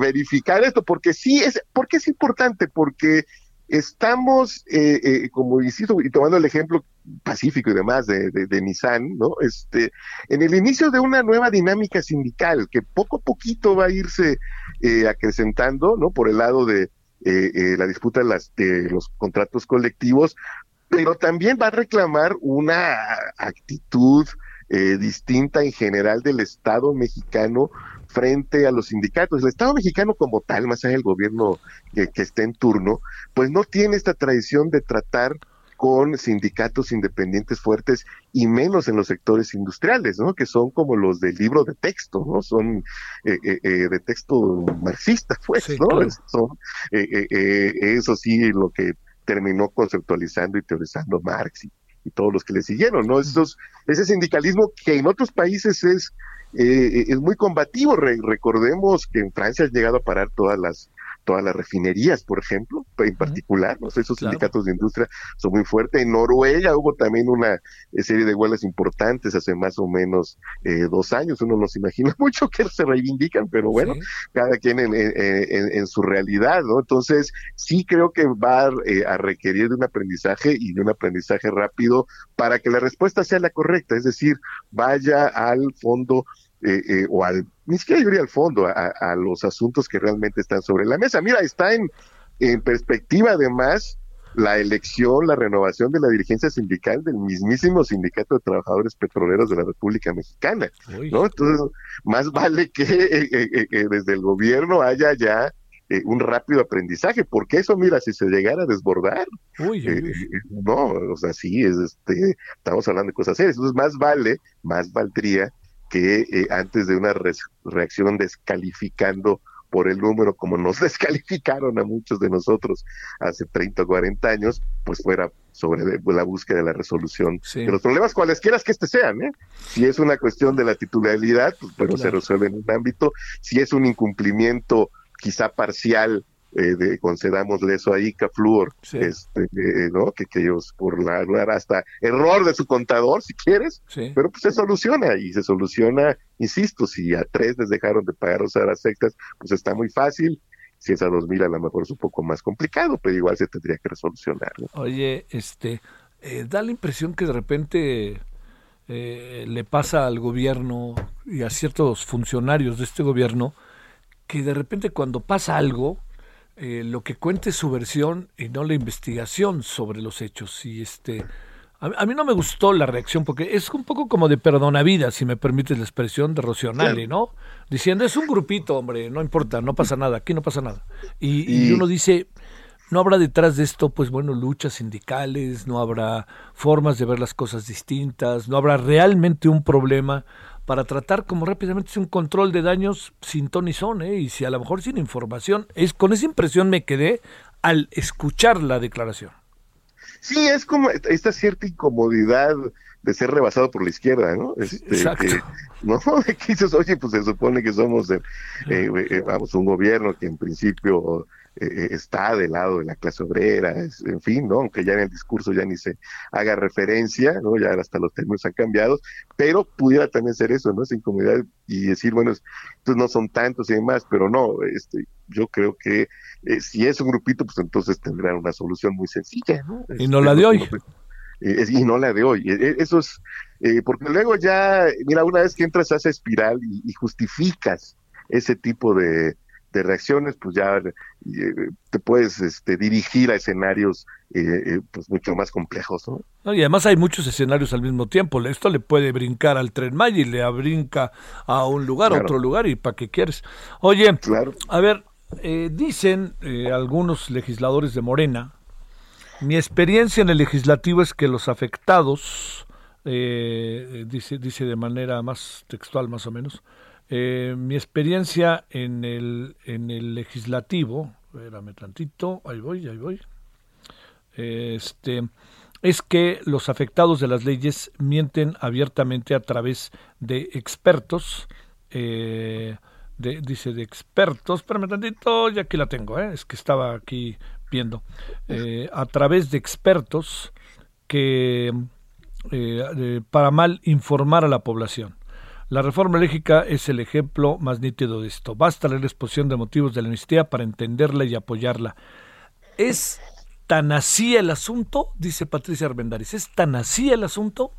verificar esto, porque sí es, porque es importante, porque estamos, eh, eh, como insisto, y tomando el ejemplo pacífico y demás de, Nissan, ¿no? Este, en el inicio de una nueva dinámica sindical que poco a poquito va a irse eh, acrecentando, ¿no? Por el lado de eh, la disputa de, las, de los contratos colectivos, pero también va a reclamar una actitud distinta en general del Estado mexicano frente a los sindicatos. El Estado mexicano como tal, más allá del gobierno que, que esté en turno, pues no tiene esta tradición de tratar con sindicatos independientes fuertes y menos en los sectores industriales, ¿no? Que son como los del libro de texto, ¿no? Son eh, eh, eh de texto marxista, pues, ¿no? Son, eh, eso sí, lo que terminó conceptualizando y teorizando Marx y, todos los que le siguieron, ¿no? Ese sindicalismo que en otros países es eh, es muy combativo. recordemos que en Francia han llegado a parar todas las todas las refinerías, por ejemplo, en particular, ¿no? esos sindicatos de industria son muy fuertes. En Noruega hubo también una eh, serie de huelgas importantes hace más o menos eh, dos años. Uno no se imagina mucho que se reivindican, pero bueno, cada quien en, en, su realidad, ¿no? Entonces, sí creo que va a requerir de un aprendizaje y de un aprendizaje rápido para que la respuesta sea la correcta, es decir, vaya al fondo eh, eh, o al, ni siquiera yo iría al fondo, a, los asuntos que realmente están sobre la mesa. Mira, está en, en perspectiva además la elección, la renovación de la dirigencia sindical del mismísimo Sindicato de Trabajadores Petroleros de la República Mexicana, ¿no? Entonces, más vale que eh, desde el gobierno haya ya un rápido aprendizaje, porque eso, mira, si se llegara a desbordar, no, o sea, sí, es, este, estamos hablando de cosas serias, entonces más vale, más valdría que eh, antes de una reacción descalificando por el número, como nos descalificaron a muchos de nosotros hace 30 o 40 años, pues fuera sobre la búsqueda de la resolución de los problemas, cualesquiera que este sean. ¿eh? Si es una cuestión de la titularidad, pues bueno, se resuelve en un ámbito. Si es un incumplimiento quizá parcial eh, de, concedamosle eso a ICA Fluor, este, eh, ¿no? Que, que ellos por la hasta error de su contador, si quieres, pero pues se soluciona y se soluciona, insisto, si a tres les dejaron de pagar los horas sectas, pues está muy fácil. Si es a dos mil, a lo mejor es un poco más complicado, pero igual se tendría que resolucionar. Oye, este, eh, da la impresión que de repente eh, le pasa al gobierno y a ciertos funcionarios de este gobierno que de repente cuando pasa algo, eh, lo que cuente su versión y no la investigación sobre los hechos. Y este, a, mí no me gustó la reacción porque es un poco como de perdonavidas, si me permites la expresión de Rocionale, ¿no? Diciendo, es un grupito, hombre, no importa, no pasa nada, aquí no pasa nada. Y, y uno dice, no habrá detrás de esto, pues bueno, luchas sindicales, no habrá formas de ver las cosas distintas, no habrá realmente un problema para tratar como rápidamente un control de daños sin ton y son, ¿eh? y si a lo mejor sin información. Es, con esa impresión me quedé al escuchar la declaración. Sí, es como esta cierta incomodidad de ser rebasado por la izquierda, ¿no? Este, Exacto. ¿No? Que dices, oye, pues se supone que somos, eh, eh, vamos, un gobierno que en principio eh, eh, está del lado de la clase obrera, en fin, ¿no? Aunque ya en el discurso ya ni se haga referencia, ¿no? Ya hasta los términos han cambiado, pero pudiera también ser eso, ¿no? Esa incomodidad y decir, bueno, estos no son tantos y demás, pero no, este, yo creo que eh, si es un grupito, pues entonces tendrán una solución muy sencilla, ¿no? Y no la de hoy. y no la de hoy. Eso es, porque luego ya, mira, una vez que entras a esa espiral y justificas ese tipo de, de reacciones, pues ya eh, te puedes este, dirigir a escenarios eh, eh, pues mucho más complejos. ¿no? y además hay muchos escenarios al mismo tiempo. Esto le puede brincar al tren Maya y le brinca a un lugar, a otro lugar, y para qué quieres. Oye, a ver, dicen algunos legisladores de Morena, mi experiencia en el legislativo es que los afectados, dice, dice de manera más textual más o menos, eh, mi experiencia en el, en el legislativo, espérame tantito, ahí voy, ahí voy, este, es que los afectados de las leyes mienten abiertamente a través de expertos, eh, dice de expertos, espérame tantito, ya aquí la tengo, eh, es que estaba aquí viendo, a través de expertos que para mal informar a la población. La reforma eléctrica es el ejemplo más nítido de esto. Basta leer la exposición de motivos de la amnistía para entenderla y apoyarla. ¿Es tan así el asunto? Dice Patricia Arbendaris. ¿Es tan así el asunto?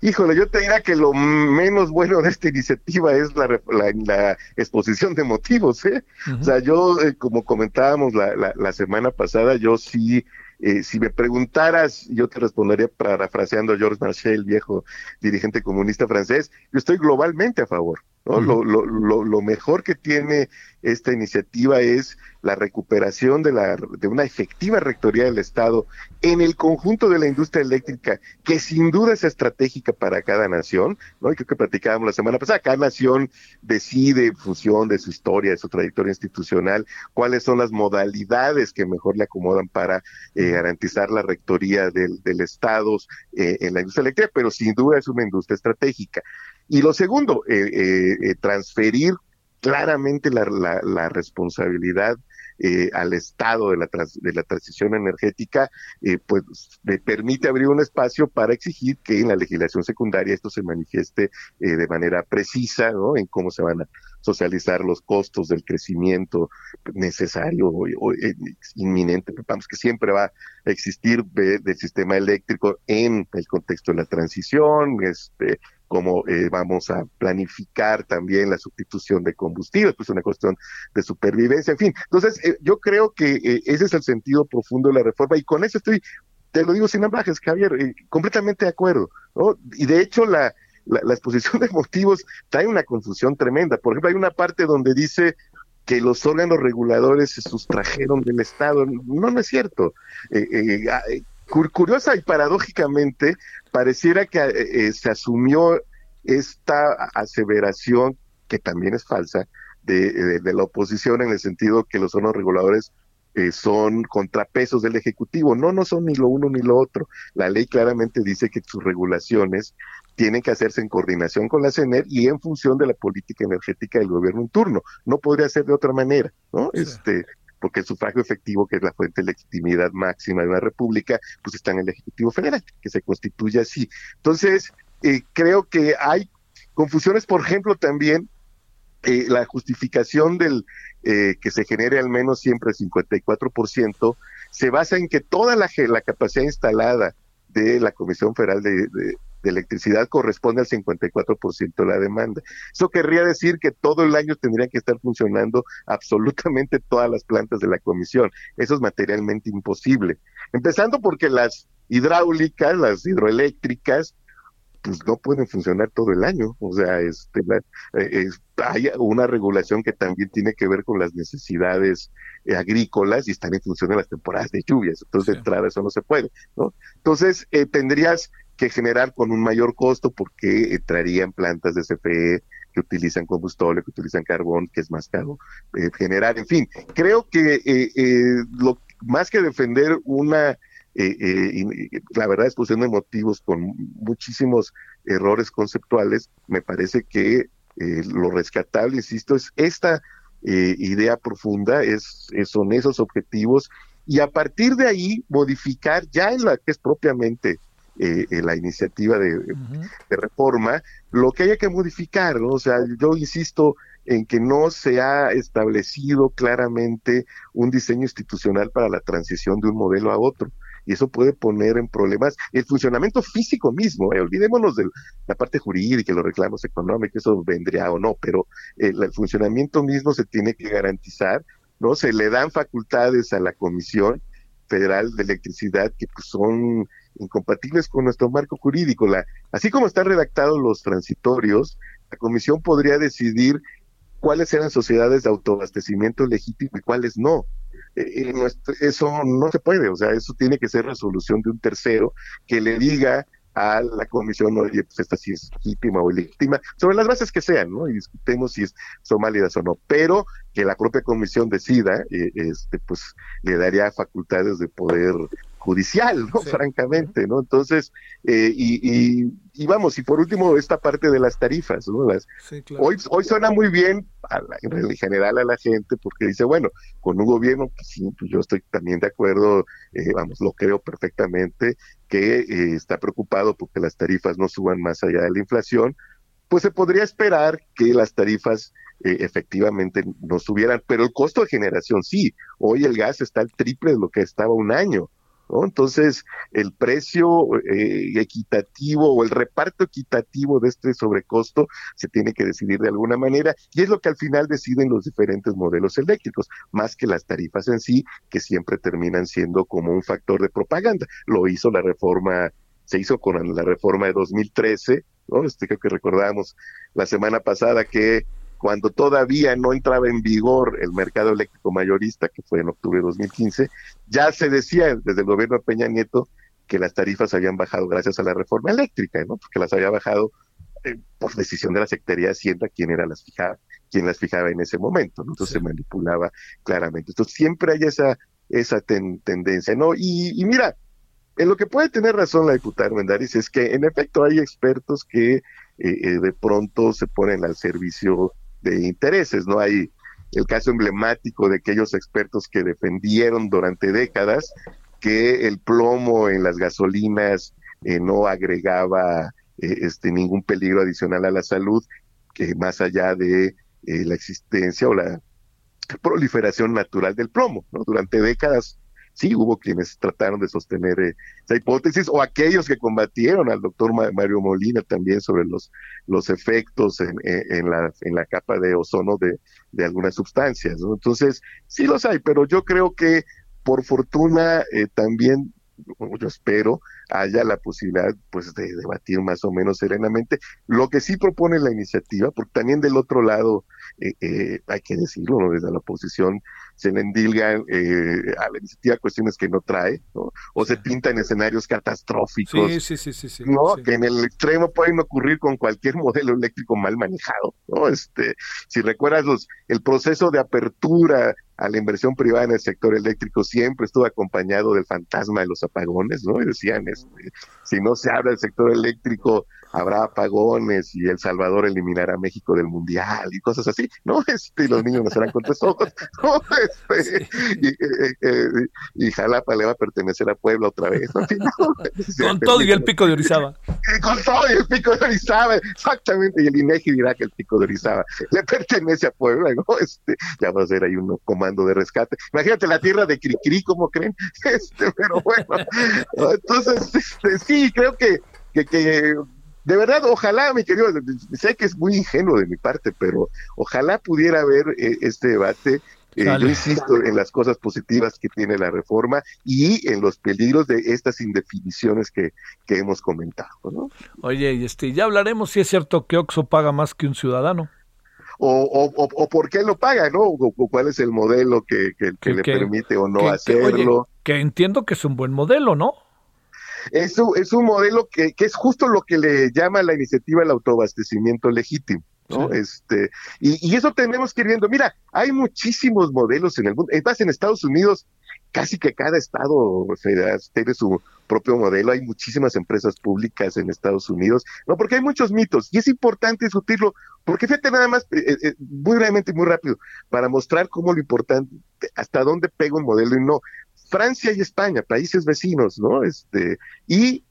Híjole, yo te diría que lo menos bueno de esta iniciativa es la, exposición de motivos. ¿eh? O sea, yo, eh, como comentábamos la, la, semana pasada, yo sí eh, si me preguntaras, yo te respondería parafraseando a Georges Marchais, el viejo dirigente comunista francés, yo estoy globalmente a favor. ¿No? lo, lo, lo, mejor que tiene esta iniciativa es la recuperación de, la, de una efectiva rectoría del Estado en el conjunto de la industria eléctrica, que sin duda es estratégica para cada nación, ¿no? Y creo que platicábamos la semana pasada, cada nación decide en función de su historia, de su trayectoria institucional, cuáles son las modalidades que mejor le acomodan para eh, garantizar la rectoría del, del Estado eh, en la industria eléctrica, pero sin duda es una industria estratégica. Y lo segundo, eh, eh, eh, transferir claramente la, la, responsabilidad al Estado de la, de la transición energética, pues le permite abrir un espacio para exigir que en la legislación secundaria esto se manifieste de manera precisa, ¿no? En cómo se van a socializar los costos del crecimiento necesario o, inminente, vamos, que siempre va a existir del sistema eléctrico en el contexto de la transición, este, cómo eh, vamos a planificar también la sustitución de combustibles, pues una cuestión de supervivencia, en fin. Entonces, eh, yo creo que eh, ese es el sentido profundo de la reforma y con eso estoy, te lo digo sin ambajes, Javier, completamente de acuerdo, ¿no? Y de hecho la, exposición de motivos trae una confusión tremenda. Por ejemplo, hay una parte donde dice que los órganos reguladores se sustrajeron del Estado. No, no es cierto. Eh, ah, curiosa y paradójicamente, pareciera que eh, eh, se asumió esta aseveración, que también es falsa, de, la oposición en el sentido que los órganos reguladores eh, son contrapesos del Ejecutivo. No, no son ni lo uno ni lo otro. La ley claramente dice que sus regulaciones tienen que hacerse en coordinación con la CENER y en función de la política energética del gobierno en turno. No podría ser de otra manera, ¿no? Este, porque el sufragio efectivo, que es la fuente de legitimidad máxima de una república, pues está en el Ejecutivo Federal, que se constituye así. Entonces, eh, creo que hay confusiones, por ejemplo, también eh, la justificación del eh, que se genere al menos siempre el 54% se basa en que toda la, capacidad instalada de la Comisión Federal de, de electricidad corresponde al 54% de la demanda. Eso querría decir que todo el año tendrían que estar funcionando absolutamente todas las plantas de la comisión. Eso es materialmente imposible. Empezando porque las hidráulicas, las hidroeléctricas, pues no pueden funcionar todo el año. O sea, este, eh, hay una regulación que también tiene que ver con las necesidades eh, agrícolas y están en función de las temporadas de lluvias. Entonces, de entrada, eso no se puede, ¿no? Entonces, eh, tendrías que generar con un mayor costo porque entrarían plantas de CFE que utilizan combustible, que utilizan carbón, que es más caro eh, generar. En fin, creo que eh, eh, lo más que defender una, la verdad, exposición de motivos con muchísimos errores conceptuales, me parece que lo rescatable, insisto, es esta idea profunda, es, son esos objetivos y a partir de ahí modificar ya en la que es propiamente eh, la iniciativa de, reforma, lo que haya que modificar, ¿no? O sea, yo insisto en que no se ha establecido claramente un diseño institucional para la transición de un modelo a otro. y eso puede poner en problemas el funcionamiento físico mismo. ¿eh? Olvidémonos de la parte jurídica, los reclamos económicos, eso vendría o no, pero el, el funcionamiento mismo se tiene que garantizar, ¿no? Se le dan facultades a la Comisión Federal de Electricidad que pues, son incompatibles con nuestro marco jurídico. Así como están redactados los transitorios, la Comisión podría decidir cuáles eran sociedades de autoabastecimiento legítimo y cuáles no. Eh, eh, eso no se puede, o sea, eso tiene que ser resolución de un tercero que le diga a la comisión, oye, pues esta sí es legítima o ilegítima, sobre las bases que sean, ¿no? Y discutemos si son válidas o no, pero que la propia comisión decida, eh, este, pues le daría facultades de poder judicial, ¿no? Francamente, ¿no? Entonces, eh, y, y, vamos, y por último, esta parte de las tarifas, ¿no? Las, hoy, hoy suena muy bien en general a la gente porque dice, bueno, con un gobierno, pues sí, pues yo estoy también de acuerdo, eh, vamos, lo creo perfectamente, que eh, está preocupado porque las tarifas no suban más allá de la inflación, pues se podría esperar que las tarifas efectivamente no subieran, pero el costo de generación sí. Hoy el gas está al triple de lo que estaba un año. Entonces, el precio eh, equitativo o el reparto equitativo de este sobrecosto se tiene que decidir de alguna manera y es lo que al final deciden los diferentes modelos eléctricos, más que las tarifas en sí, que siempre terminan siendo como un factor de propaganda. Lo hizo la reforma, se hizo con la reforma de 2013, ¿no? Este creo que recordamos la semana pasada que cuando todavía no entraba en vigor el mercado eléctrico mayorista, que fue en octubre de 2015, ya se decía desde el gobierno de Peña Nieto que las tarifas habían bajado gracias a la reforma eléctrica, ¿no? Porque las había bajado eh, por decisión de la Secretaría de Hacienda, quien era las fijaba, quien las fijaba en ese momento, ¿no? Entonces se manipulaba claramente. Entonces siempre hay esa, esa tendencia, ¿no? Y, y, mira, en lo que puede tener razón la diputada Mendaris es que en efecto hay expertos que eh, eh, de pronto se ponen al servicio de intereses, ¿no? Hay el caso emblemático de aquellos expertos que defendieron durante décadas que el plomo en las gasolinas eh, no agregaba eh, este ningún peligro adicional a la salud, que más allá de eh, la existencia o la proliferación natural del plomo, ¿no? Durante décadas sí hubo quienes trataron de sostener eh, esa hipótesis, o aquellos que combatieron al doctor Mario Molina también sobre los, los efectos en, la, en la capa de ozono de, algunas sustancias. Entonces, sí los hay, pero yo creo que por fortuna eh, también yo espero haya la posibilidad pues de debatir más o menos serenamente lo que sí propone la iniciativa porque también del otro lado eh, eh, hay que decirlo ¿no? desde la oposición se le endilgan eh, a la iniciativa cuestiones que no trae, ¿no? O se pintan escenarios catastróficos, sí, sí, sí, sí, ¿no? Que en el extremo pueden ocurrir con cualquier modelo eléctrico mal manejado, ¿no? Este, si recuerdas los, el proceso de apertura a la inversión privada en el sector eléctrico siempre estuvo acompañado del fantasma de los apagones, ¿no? Y decían, este, si no se abre el sector eléctrico, habrá apagones y El Salvador eliminará a México del Mundial y cosas así, ¿no? Este, y los niños no serán con ojos, ¿no? Este, y, eh, eh, y, Jalapa le va a pertenecer a Puebla otra vez, ¿no? con todo y el pico de Orizaba. Con todo y el pico de Orizaba, exactamente, y el INEGI dirá que el pico de Orizaba le pertenece a Puebla, ¿no? Este, ya va a ser ahí un comando de rescate. Imagínate la tierra de Cricri, ¿cómo creen? Este, pero bueno, entonces, este, sí, creo que, que, que de verdad, ojalá, mi querido, sé que es muy ingenuo de mi parte, pero ojalá pudiera haber eh, este debate. Eh, yo insisto en las cosas positivas que tiene la reforma y en los peligros de estas indefiniciones que, que hemos comentado. ¿no? Oye, y este, ya hablaremos si es cierto que Oxo paga más que un ciudadano. O, o, o, por qué lo paga, ¿no? O, cuál es el modelo que, que, le permite o no hacerlo. que entiendo que es un buen modelo, ¿no? Es un, es un modelo que, que es justo lo que le llama la iniciativa el autoabastecimiento legítimo. ¿no? Este, y, y, eso tenemos que ir viendo. Mira, hay muchísimos modelos en el mundo. Es más, en Estados Unidos, casi que cada estado tiene su propio modelo. Hay muchísimas empresas públicas en Estados Unidos, ¿no? Porque hay muchos mitos y es importante discutirlo, porque fíjate nada más, eh, eh, muy brevemente y muy rápido, para mostrar cómo lo importante, hasta dónde pega un modelo y no. Francia y España, países vecinos, ¿no? Este, y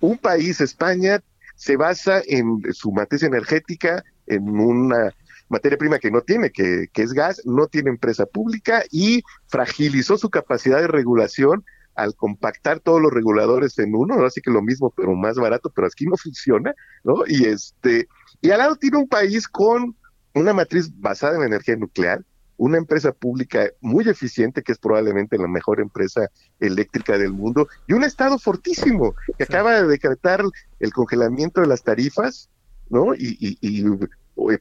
un país, España, se basa en su matriz energética, en una materia prima que no tiene, que, que es gas, no tiene empresa pública y fragilizó su capacidad de regulación al compactar todos los reguladores en uno, así que lo mismo, pero más barato, pero aquí no funciona, ¿no? Y este, y al lado tiene un país con una matriz basada en energía nuclear, una empresa pública muy eficiente, que es probablemente la mejor empresa eléctrica del mundo, y un Estado fortísimo, que acaba de decretar el congelamiento de las tarifas, ¿no? Y, y,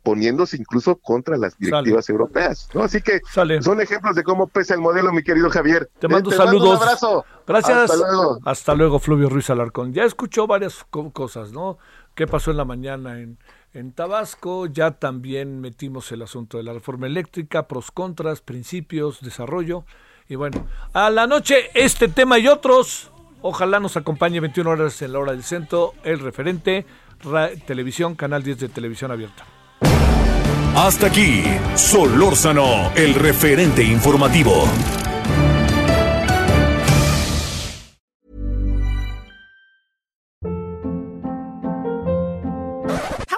poniéndose incluso contra las directivas europeas, ¿no? Así que son ejemplos de cómo pesa el modelo, mi querido Javier. Te mando saludos. un abrazo. Gracias. Hasta luego. Hasta luego, Fluvio Ruiz Alarcón. Ya escuchó varias cosas, ¿no? ¿Qué pasó en la mañana en en Tabasco ya también metimos el asunto de la reforma eléctrica, pros, contras, principios, desarrollo. Y bueno, a la noche este tema y otros. Ojalá nos acompañe 21 horas en la hora del centro, el referente, televisión, canal 10 de televisión abierta. Hasta aquí, Solórzano, el referente informativo.